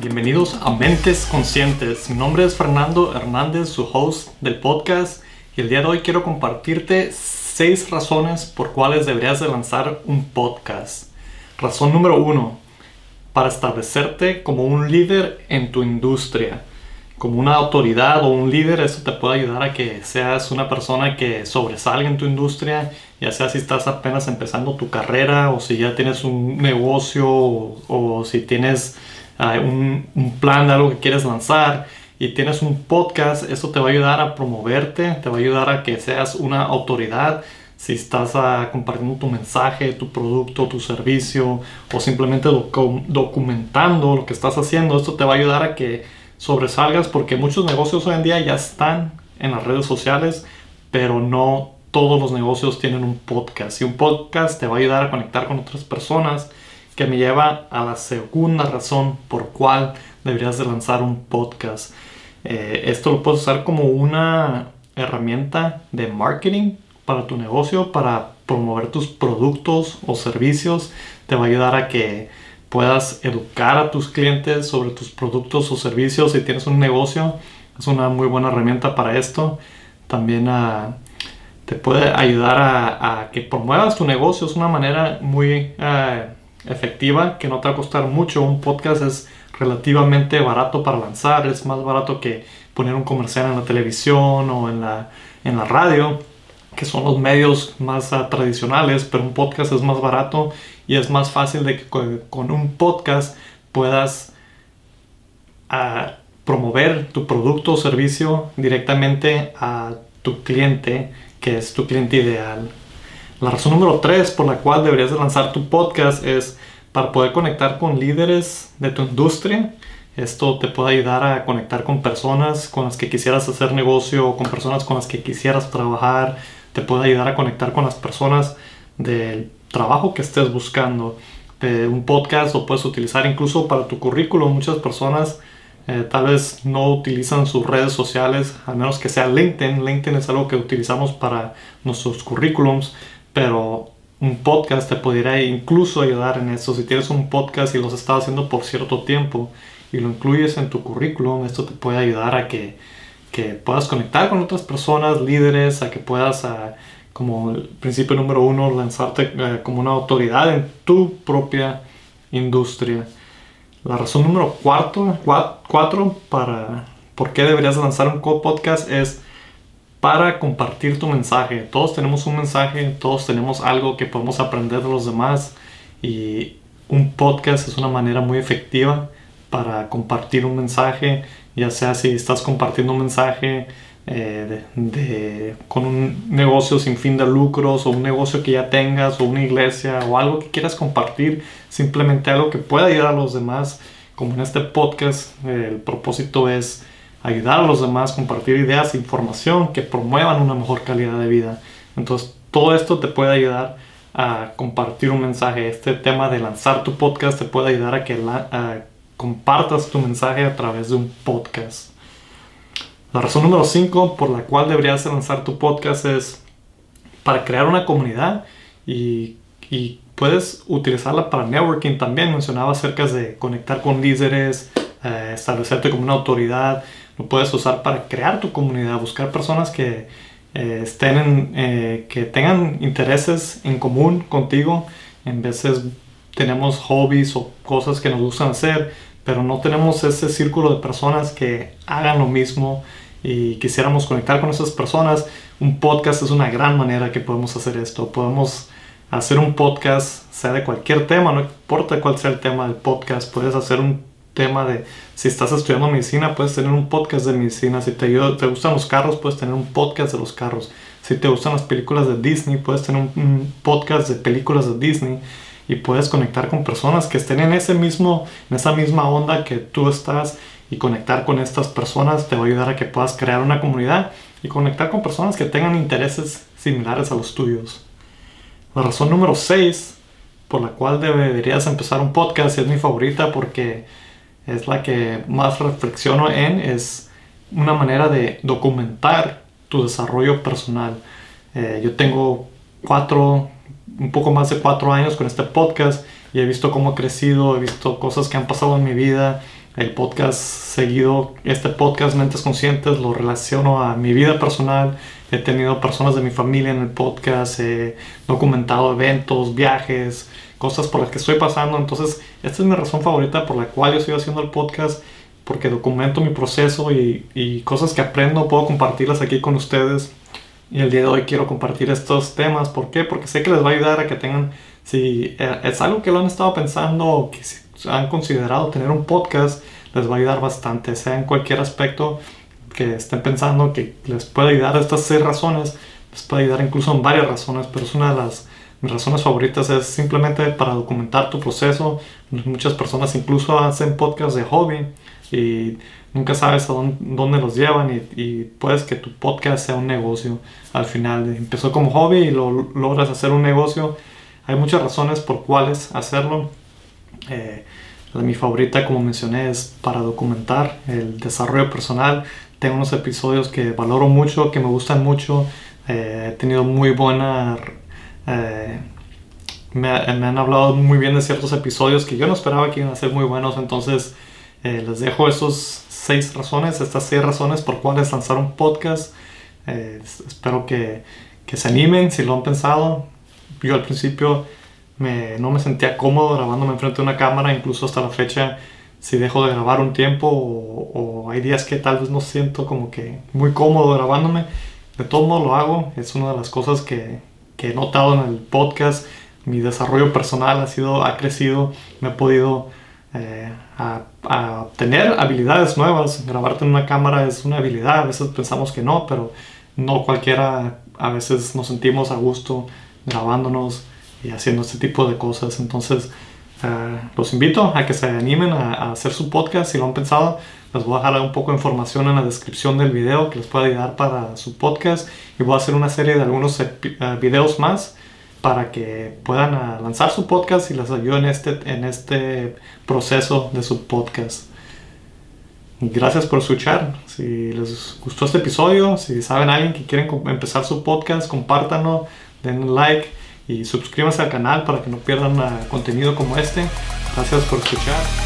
Bienvenidos a Mentes Conscientes. Mi nombre es Fernando Hernández, su host del podcast, y el día de hoy quiero compartirte seis razones por cuales deberías de lanzar un podcast. Razón número uno, para establecerte como un líder en tu industria. Como una autoridad o un líder, eso te puede ayudar a que seas una persona que sobresalga en tu industria, ya sea si estás apenas empezando tu carrera o si ya tienes un negocio o, si tienes ah, un, plan de algo que quieres lanzar y tienes un podcast, eso te va a ayudar a promoverte, te va a ayudar a que seas una autoridad si estás uh, compartiendo tu mensaje, tu producto, tu servicio o simplemente documentando lo que estás haciendo, esto te va a ayudar a que sobresalgas porque muchos negocios hoy en día ya están en las redes sociales, pero no todos los negocios tienen un podcast y un podcast te va a ayudar a conectar con otras personas que me lleva a la segunda razón por cual deberías de lanzar un podcast. Eh, esto lo puedes usar como una herramienta de marketing para tu negocio, para promover tus productos o servicios. Te va a ayudar a que puedas educar a tus clientes sobre tus productos o servicios. Si tienes un negocio, es una muy buena herramienta para esto. También ah, te puede ayudar a, que promuevas tu negocio. Es una manera muy ah, efectiva que no te va a costar mucho. Un podcast es relativamente barato para lanzar. Es más barato que poner un comercial en la televisión o en la, en la radio que son los medios más ah, tradicionales, pero un podcast es más barato y es más fácil de que con, un podcast puedas ah, promover tu producto o servicio directamente a tu cliente, que es tu cliente ideal. La razón número 3 por la cual deberías de lanzar tu podcast es para poder conectar con líderes de tu industria. Esto te puede ayudar a conectar con personas con las que quisieras hacer negocio con personas con las que quisieras trabajar te puede ayudar a conectar con las personas del trabajo que estés buscando. De un podcast lo puedes utilizar incluso para tu currículum. Muchas personas eh, tal vez no utilizan sus redes sociales, a menos que sea LinkedIn. LinkedIn es algo que utilizamos para nuestros currículums, pero un podcast te podría incluso ayudar en eso. Si tienes un podcast y los estás haciendo por cierto tiempo y lo incluyes en tu currículum, esto te puede ayudar a que que puedas conectar con otras personas, líderes, a que puedas, como el principio número uno, lanzarte eh, como una autoridad en tu propia industria. La razón número cuatro, cuatro para por qué deberías lanzar un podcast es para compartir tu mensaje. Todos tenemos un mensaje, todos tenemos algo que podemos aprender de los demás y un podcast es una manera muy efectiva para compartir un mensaje ya sea si estás compartiendo un mensaje eh, de, con un negocio sin fin de lucros o un negocio que ya tengas o una iglesia o algo que quieras compartir, simplemente algo que pueda ayudar a los demás, como en este podcast, el propósito es ayudar a los demás, compartir ideas, información que promuevan una mejor calidad de vida. Entonces, todo esto te puede ayudar a compartir un mensaje. Este tema de lanzar tu podcast te puede ayudar a que la, compartas tu mensaje a través de un podcast. La razón número 5 por la cual deberías lanzar tu podcast es para crear una comunidad y, puedes utilizarla para networking también. Mencionaba acerca de conectar con líderes, eh, establecerte como una autoridad. Lo puedes usar para crear tu comunidad, buscar personas que, eh, estén eh, que tengan intereses en común contigo. En veces tenemos hobbies o cosas que nos gustan hacer, pero no tenemos ese círculo de personas que hagan lo mismo y quisiéramos conectar con esas personas, un podcast es una gran manera que podemos hacer esto. Podemos hacer un podcast, sea de cualquier tema, no importa cuál sea el tema del podcast, puedes hacer un tema de, si estás estudiando medicina, puedes tener un podcast de medicina, si te, te gustan los carros, puedes tener un podcast de los carros, si te gustan las películas de Disney, puedes tener un podcast de películas de Disney y puedes conectar con personas que estén en ese mismo en esa misma onda que tú estás y conectar con estas personas te va a ayudar a que puedas crear una comunidad y conectar con personas que tengan intereses similares a los tuyos. La razón número 6 por la cual deberías empezar un podcast es mi favorita porque es la que más reflexiono en es una manera de documentar tu desarrollo personal. Eh, yo tengo cuatro un poco más de cuatro años con este podcast y he visto cómo ha crecido, he visto cosas que han pasado en mi vida el podcast seguido, este podcast Mentes Conscientes, lo relaciono a mi vida personal. He tenido personas de mi familia en el podcast, he documentado eventos, viajes, cosas por las que estoy pasando. Entonces, esta es mi razón favorita por la cual yo estoy haciendo el podcast, porque documento mi proceso y, y cosas que aprendo, puedo compartirlas aquí con ustedes. Y el día de hoy quiero compartir estos temas. ¿Por qué? Porque sé que les va a ayudar a que tengan, si eh, es algo que lo han estado pensando o que han considerado tener un podcast, les va a ayudar bastante, sea en cualquier aspecto que estén pensando que les puede ayudar. Estas seis razones les puede ayudar incluso en varias razones, pero es una de las mis razones favoritas es simplemente para documentar tu proceso. Muchas personas incluso hacen podcasts de hobby y nunca sabes a dónde, los llevan y, y, puedes que tu podcast sea un negocio al final. Empezó como hobby y lo logras hacer un negocio. Hay muchas razones por cuáles hacerlo. Eh, mi favorita, como mencioné, es para documentar el desarrollo personal. Tengo unos episodios que valoro mucho, que me gustan mucho. Eh, he tenido muy buena... Eh, me, han hablado muy bien de ciertos episodios que yo no esperaba que iban a ser muy buenos. Entonces eh, les dejo esos seis razones, estas seis razones por cuales lanzar un podcast. espero que, que se animen si lo han pensado. Yo al principio no me sentía cómodo grabándome enfrente de una cámara, incluso hasta la fecha, si dejo de grabar un tiempo o, hay días que tal vez no siento como que muy cómodo grabándome, de todo modo lo hago, es una de las cosas que, he notado en el podcast, mi desarrollo personal ha sido, ha crecido, me he podido eh, obtener habilidades nuevas, grabarte en una cámara es una habilidad, a veces pensamos que no, pero no cualquiera, a veces nos sentimos a gusto grabándonos, y haciendo este tipo de cosas. Entonces, eh, los invito a que se animen a, hacer su podcast si lo han pensado. Les voy a dejar un poco de información en la descripción del video que les pueda ayudar para su podcast y voy a hacer una serie de algunos eh, videos más para que puedan eh, lanzar su podcast y les ayude en este, en este proceso de su podcast. Gracias por escuchar. Si les gustó este episodio, si saben a alguien que quieren empezar su podcast, compártanlo, den like y suscríbanse al canal para que no pierdan contenido como este. Gracias por escuchar.